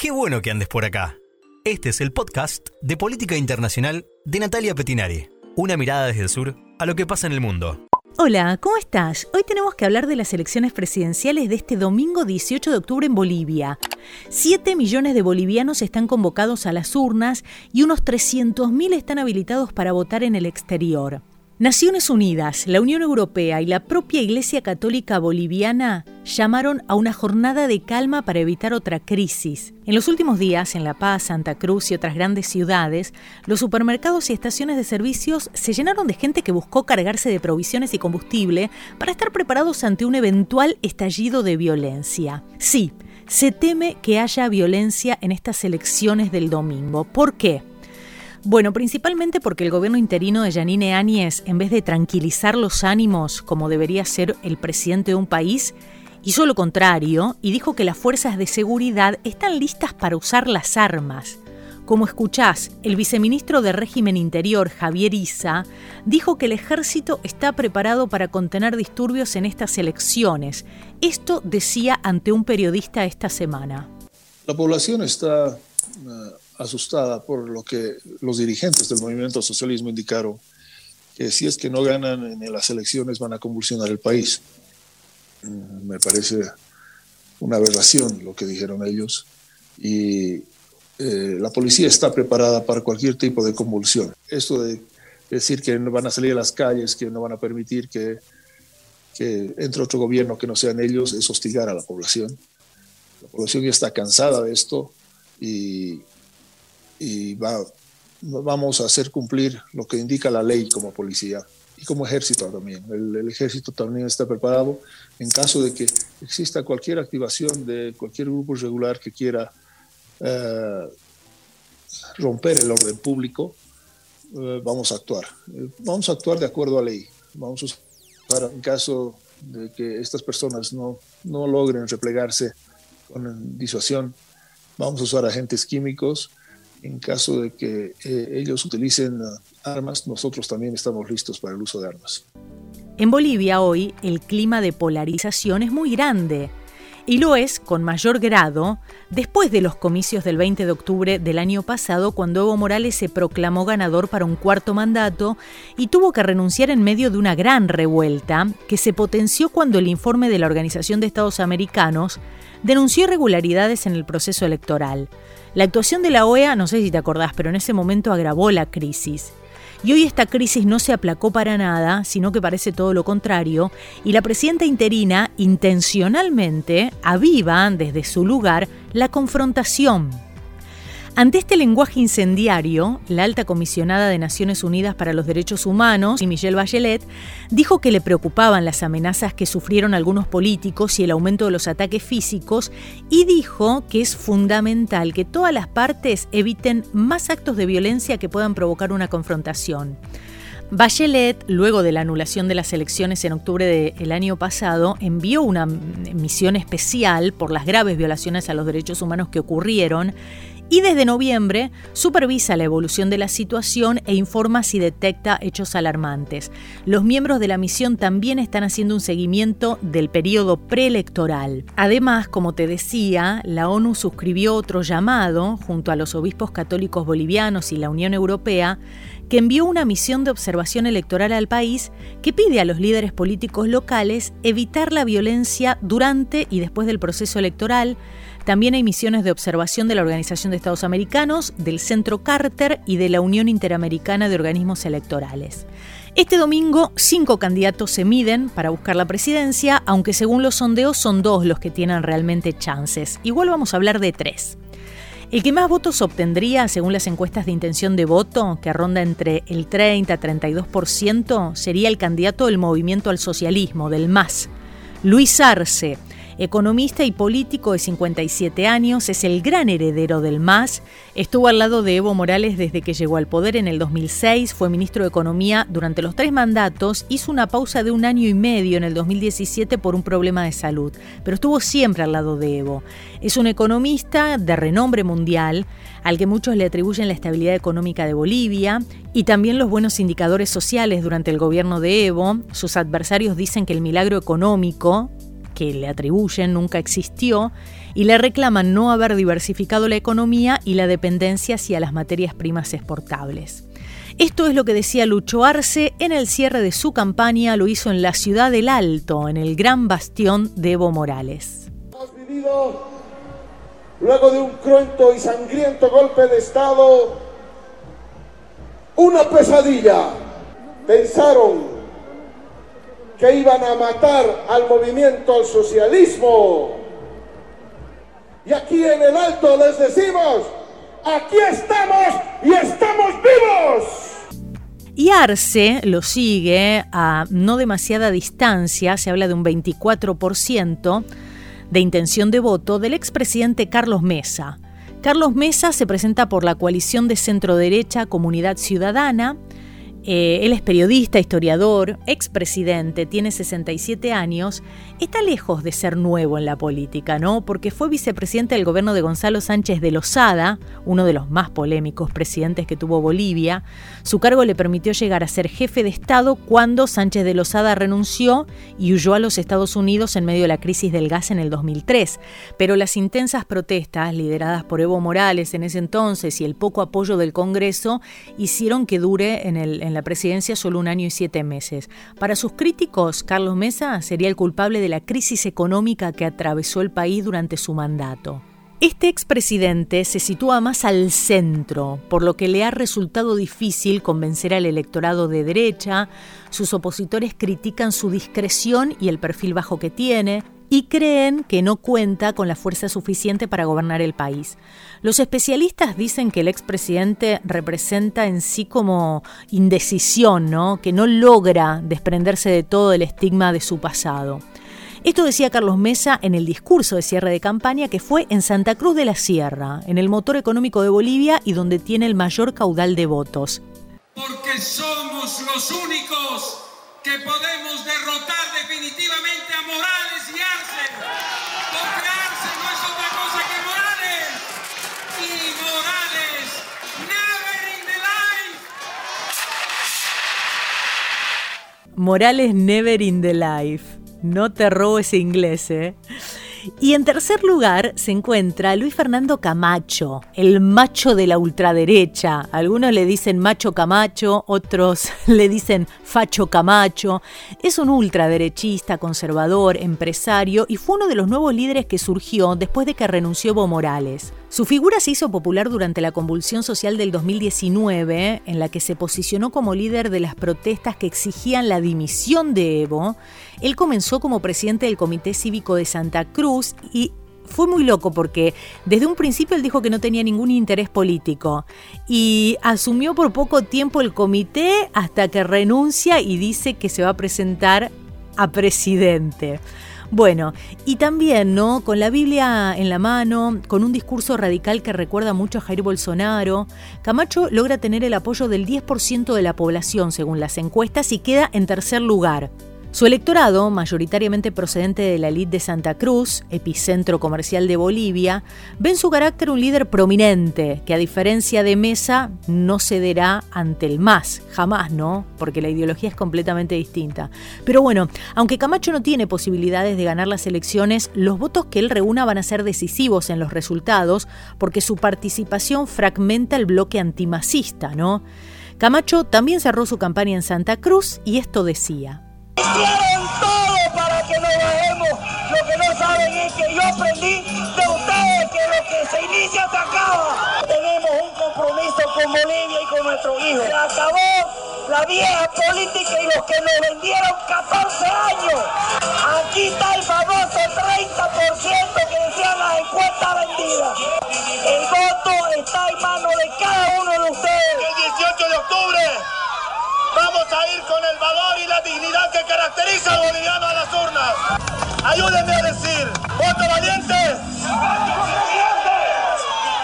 Qué bueno que andes por acá. Este es el podcast de Política Internacional de Natalia Petinari. Una mirada desde el sur a lo que pasa en el mundo. Hola, ¿cómo estás? Hoy tenemos que hablar de las elecciones presidenciales de este domingo 18 de octubre en Bolivia. 7 millones de bolivianos están convocados a las urnas y unos 300.000 están habilitados para votar en el exterior. Naciones Unidas, la Unión Europea y la propia Iglesia Católica Boliviana llamaron a una jornada de calma para evitar otra crisis. En los últimos días, en La Paz, Santa Cruz y otras grandes ciudades, los supermercados y estaciones de servicios se llenaron de gente que buscó cargarse de provisiones y combustible para estar preparados ante un eventual estallido de violencia. Sí, se teme que haya violencia en estas elecciones del domingo. ¿Por qué? Bueno, principalmente porque el gobierno interino de Yanine Áñez, en vez de tranquilizar los ánimos como debería ser el presidente de un país, hizo lo contrario y dijo que las fuerzas de seguridad están listas para usar las armas. Como escuchás, el viceministro de Régimen Interior, Javier Isa, dijo que el ejército está preparado para contener disturbios en estas elecciones. Esto decía ante un periodista esta semana. La población está eh, asustada por lo que los dirigentes del movimiento socialismo indicaron, que si es que no ganan en las elecciones van a convulsionar el país. Mm, me parece una aberración lo que dijeron ellos y eh, la policía está preparada para cualquier tipo de convulsión. Esto de decir que no van a salir a las calles, que no van a permitir que, que entre otro gobierno que no sean ellos, es hostigar a la población. La población ya está cansada de esto y y va, vamos a hacer cumplir lo que indica la ley como policía y como ejército también. El, ejército también está preparado en caso de que exista cualquier activación de cualquier grupo irregular que quiera eh, romper el orden público, eh, vamos a actuar. Eh, vamos a actuar de acuerdo a ley. Vamos a usar, en caso de que estas personas no, no logren replegarse con disuasión, vamos a usar agentes químicos, en caso de que eh, ellos utilicen uh, armas, nosotros también estamos listos para el uso de armas. En Bolivia hoy el clima de polarización es muy grande y lo es con mayor grado después de los comicios del 20 de octubre del año pasado cuando Evo Morales se proclamó ganador para un cuarto mandato y tuvo que renunciar en medio de una gran revuelta que se potenció cuando el informe de la Organización de Estados Americanos denunció irregularidades en el proceso electoral. La actuación de la OEA, no sé si te acordás, pero en ese momento agravó la crisis. Y hoy esta crisis no se aplacó para nada, sino que parece todo lo contrario, y la presidenta interina intencionalmente aviva desde su lugar la confrontación ante este lenguaje incendiario, la alta comisionada de Naciones Unidas para los Derechos Humanos, Michelle Bachelet, dijo que le preocupaban las amenazas que sufrieron algunos políticos y el aumento de los ataques físicos y dijo que es fundamental que todas las partes eviten más actos de violencia que puedan provocar una confrontación. Bachelet, luego de la anulación de las elecciones en octubre del año pasado, envió una misión especial por las graves violaciones a los derechos humanos que ocurrieron y desde noviembre supervisa la evolución de la situación e informa si detecta hechos alarmantes. Los miembros de la misión también están haciendo un seguimiento del periodo preelectoral. Además, como te decía, la ONU suscribió otro llamado, junto a los obispos católicos bolivianos y la Unión Europea, que envió una misión de observación electoral al país que pide a los líderes políticos locales evitar la violencia durante y después del proceso electoral, también hay misiones de observación de la Organización de Estados Americanos, del Centro Carter y de la Unión Interamericana de Organismos Electorales. Este domingo, cinco candidatos se miden para buscar la presidencia, aunque según los sondeos son dos los que tienen realmente chances. Igual vamos a hablar de tres. El que más votos obtendría, según las encuestas de intención de voto, que ronda entre el 30 y 32%, sería el candidato del movimiento al socialismo, del MAS, Luis Arce, Economista y político de 57 años, es el gran heredero del MAS. Estuvo al lado de Evo Morales desde que llegó al poder en el 2006, fue ministro de Economía durante los tres mandatos, hizo una pausa de un año y medio en el 2017 por un problema de salud, pero estuvo siempre al lado de Evo. Es un economista de renombre mundial, al que muchos le atribuyen la estabilidad económica de Bolivia y también los buenos indicadores sociales durante el gobierno de Evo. Sus adversarios dicen que el milagro económico que le atribuyen nunca existió y le reclaman no haber diversificado la economía y la dependencia hacia las materias primas exportables. Esto es lo que decía Lucho Arce en el cierre de su campaña, lo hizo en la ciudad del Alto, en el gran bastión de Evo Morales. Hemos vivido, luego de un cruento y sangriento golpe de Estado, una pesadilla. Pensaron que iban a matar al movimiento al socialismo. Y aquí en el Alto les decimos, aquí estamos y estamos vivos. Y Arce lo sigue a no demasiada distancia, se habla de un 24% de intención de voto del expresidente Carlos Mesa. Carlos Mesa se presenta por la coalición de centro derecha Comunidad Ciudadana, eh, él es periodista, historiador, expresidente, tiene 67 años, está lejos de ser nuevo en la política, ¿no? Porque fue vicepresidente del gobierno de Gonzalo Sánchez de Lozada, uno de los más polémicos presidentes que tuvo Bolivia. Su cargo le permitió llegar a ser jefe de Estado cuando Sánchez de Lozada renunció y huyó a los Estados Unidos en medio de la crisis del gas en el 2003. Pero las intensas protestas lideradas por Evo Morales en ese entonces y el poco apoyo del Congreso hicieron que dure en, el, en la presidencia solo un año y siete meses. Para sus críticos, Carlos Mesa sería el culpable de la crisis económica que atravesó el país durante su mandato. Este expresidente se sitúa más al centro, por lo que le ha resultado difícil convencer al electorado de derecha, sus opositores critican su discreción y el perfil bajo que tiene, y creen que no cuenta con la fuerza suficiente para gobernar el país. Los especialistas dicen que el expresidente representa en sí como indecisión, ¿no? que no logra desprenderse de todo el estigma de su pasado. Esto decía Carlos Mesa en el discurso de cierre de campaña que fue en Santa Cruz de la Sierra, en el motor económico de Bolivia y donde tiene el mayor caudal de votos. Porque somos los únicos que podemos derrotar definitivamente a Morales y Arce. Porque Arce no es otra cosa que Morales. Y Morales, never in the life. Morales never in the life. No te robo ese inglés, ¿eh? Y en tercer lugar se encuentra Luis Fernando Camacho, el macho de la ultraderecha. Algunos le dicen macho Camacho, otros le dicen facho Camacho. Es un ultraderechista, conservador, empresario y fue uno de los nuevos líderes que surgió después de que renunció Evo Morales. Su figura se hizo popular durante la convulsión social del 2019, en la que se posicionó como líder de las protestas que exigían la dimisión de Evo. Él comenzó como presidente del Comité Cívico de Santa Cruz y fue muy loco porque desde un principio él dijo que no tenía ningún interés político y asumió por poco tiempo el comité hasta que renuncia y dice que se va a presentar a presidente. Bueno, y también, ¿no? Con la Biblia en la mano, con un discurso radical que recuerda mucho a Jair Bolsonaro, Camacho logra tener el apoyo del 10% de la población según las encuestas y queda en tercer lugar. Su electorado, mayoritariamente procedente de la elite de Santa Cruz, epicentro comercial de Bolivia, ve en su carácter un líder prominente, que a diferencia de Mesa no cederá ante el MAS, jamás, ¿no? Porque la ideología es completamente distinta. Pero bueno, aunque Camacho no tiene posibilidades de ganar las elecciones, los votos que él reúna van a ser decisivos en los resultados, porque su participación fragmenta el bloque antimacista, ¿no? Camacho también cerró su campaña en Santa Cruz y esto decía. Hicieron todo para que no bajemos. Lo que no saben es que yo aprendí de ustedes que lo que se inicia se acaba. Tenemos un compromiso con Bolivia y con nuestros hijos. Se acabó la vieja política y los que nos vendieron 14 años. Aquí está el famoso 30% que decían las encuestas vendidas. El voto está en manos de cada uno de ustedes. El 18 de octubre a ir con el valor y la dignidad que caracteriza al boliviano a las urnas. Ayúdenme a decir, voto valiente.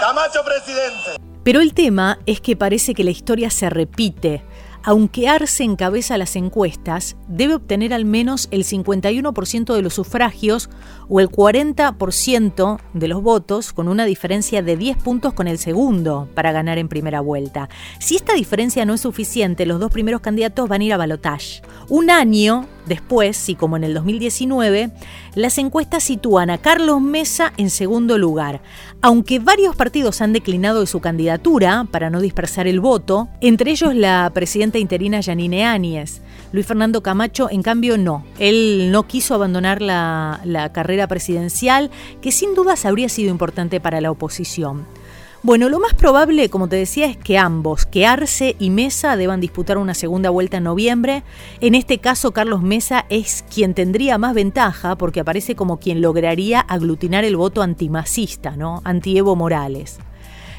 Camacho presidente. Pero el tema es que parece que la historia se repite. Aunque Arce encabeza las encuestas, debe obtener al menos el 51% de los sufragios o el 40% de los votos, con una diferencia de 10 puntos con el segundo para ganar en primera vuelta. Si esta diferencia no es suficiente, los dos primeros candidatos van a ir a balotaje. Un año Después, si como en el 2019, las encuestas sitúan a Carlos Mesa en segundo lugar, aunque varios partidos han declinado de su candidatura para no dispersar el voto, entre ellos la presidenta interina Yanine Áñez. Luis Fernando Camacho, en cambio, no. Él no quiso abandonar la, la carrera presidencial, que sin dudas habría sido importante para la oposición. Bueno, lo más probable, como te decía, es que ambos, que Arce y Mesa, deban disputar una segunda vuelta en noviembre. En este caso, Carlos Mesa es quien tendría más ventaja porque aparece como quien lograría aglutinar el voto antimacista, ¿no? Anti-Evo Morales.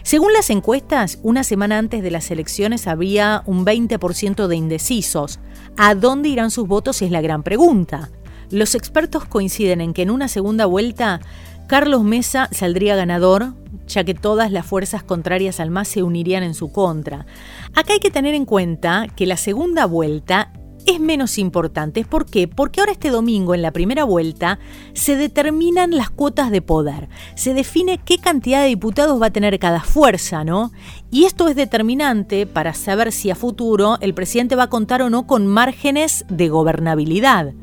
Según las encuestas, una semana antes de las elecciones había un 20% de indecisos. ¿A dónde irán sus votos es la gran pregunta? Los expertos coinciden en que en una segunda vuelta Carlos Mesa saldría ganador ya que todas las fuerzas contrarias al MAS se unirían en su contra. Acá hay que tener en cuenta que la segunda vuelta es menos importante. ¿Por qué? Porque ahora este domingo, en la primera vuelta, se determinan las cuotas de poder. Se define qué cantidad de diputados va a tener cada fuerza, ¿no? Y esto es determinante para saber si a futuro el presidente va a contar o no con márgenes de gobernabilidad.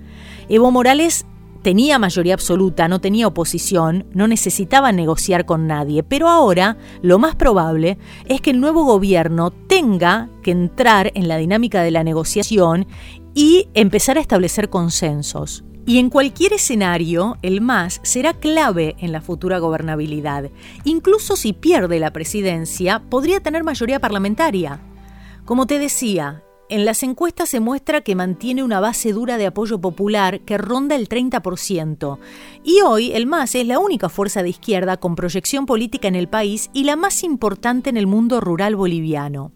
Evo Morales tenía mayoría absoluta, no tenía oposición, no necesitaba negociar con nadie, pero ahora lo más probable es que el nuevo gobierno tenga que entrar en la dinámica de la negociación y empezar a establecer consensos. Y en cualquier escenario, el MAS será clave en la futura gobernabilidad. Incluso si pierde la presidencia, podría tener mayoría parlamentaria. Como te decía, en las encuestas se muestra que mantiene una base dura de apoyo popular que ronda el 30%. Y hoy el MAS es la única fuerza de izquierda con proyección política en el país y la más importante en el mundo rural boliviano.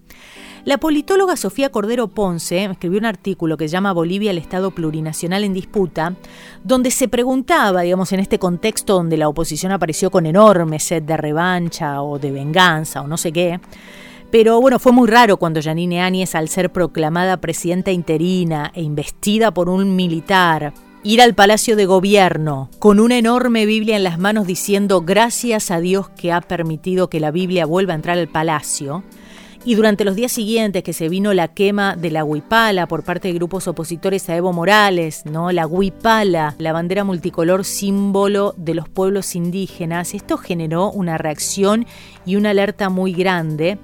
La politóloga Sofía Cordero Ponce escribió un artículo que llama Bolivia el Estado plurinacional en disputa, donde se preguntaba, digamos, en este contexto donde la oposición apareció con enorme sed de revancha o de venganza o no sé qué, pero bueno, fue muy raro cuando Janine Áñez, al ser proclamada presidenta interina e investida por un militar, ir al Palacio de Gobierno con una enorme Biblia en las manos diciendo gracias a Dios que ha permitido que la Biblia vuelva a entrar al palacio. Y durante los días siguientes que se vino la quema de la huipala por parte de grupos opositores a Evo Morales, ¿no? La huipala, la bandera multicolor símbolo de los pueblos indígenas, esto generó una reacción y una alerta muy grande.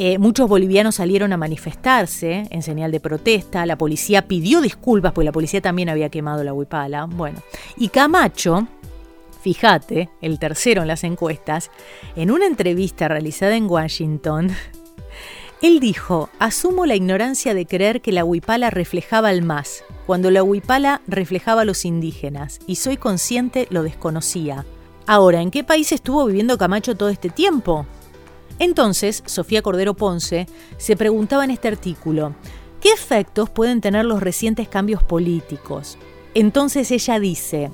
Eh, muchos bolivianos salieron a manifestarse en señal de protesta. La policía pidió disculpas, porque la policía también había quemado la huipala. Bueno, y Camacho, fíjate, el tercero en las encuestas, en una entrevista realizada en Washington, él dijo, asumo la ignorancia de creer que la huipala reflejaba al MAS, cuando la huipala reflejaba a los indígenas, y soy consciente lo desconocía. Ahora, ¿en qué país estuvo viviendo Camacho todo este tiempo? Entonces, Sofía Cordero Ponce se preguntaba en este artículo, ¿qué efectos pueden tener los recientes cambios políticos? Entonces ella dice,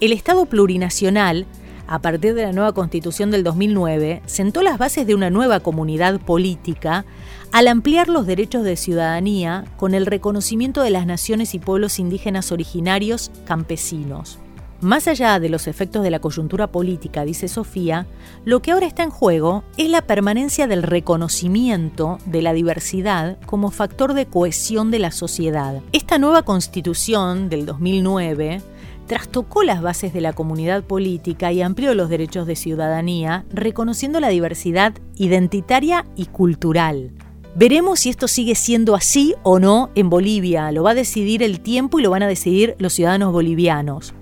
el Estado plurinacional, a partir de la nueva constitución del 2009, sentó las bases de una nueva comunidad política al ampliar los derechos de ciudadanía con el reconocimiento de las naciones y pueblos indígenas originarios campesinos. Más allá de los efectos de la coyuntura política, dice Sofía, lo que ahora está en juego es la permanencia del reconocimiento de la diversidad como factor de cohesión de la sociedad. Esta nueva constitución del 2009 trastocó las bases de la comunidad política y amplió los derechos de ciudadanía, reconociendo la diversidad identitaria y cultural. Veremos si esto sigue siendo así o no en Bolivia. Lo va a decidir el tiempo y lo van a decidir los ciudadanos bolivianos.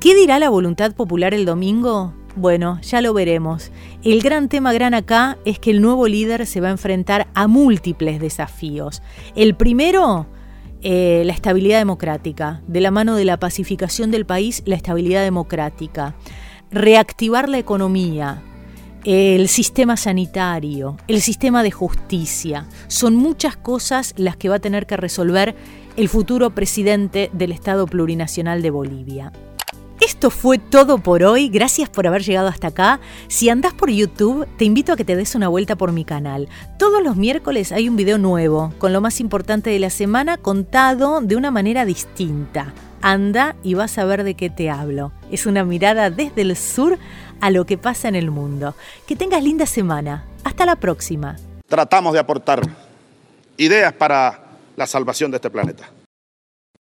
¿Qué dirá la voluntad popular el domingo? Bueno, ya lo veremos. El gran tema gran acá es que el nuevo líder se va a enfrentar a múltiples desafíos. El primero, eh, la estabilidad democrática. De la mano de la pacificación del país, la estabilidad democrática. Reactivar la economía, el sistema sanitario, el sistema de justicia. Son muchas cosas las que va a tener que resolver el futuro presidente del Estado Plurinacional de Bolivia. Esto fue todo por hoy, gracias por haber llegado hasta acá. Si andás por YouTube, te invito a que te des una vuelta por mi canal. Todos los miércoles hay un video nuevo, con lo más importante de la semana contado de una manera distinta. Anda y vas a ver de qué te hablo. Es una mirada desde el sur a lo que pasa en el mundo. Que tengas linda semana. Hasta la próxima. Tratamos de aportar ideas para la salvación de este planeta.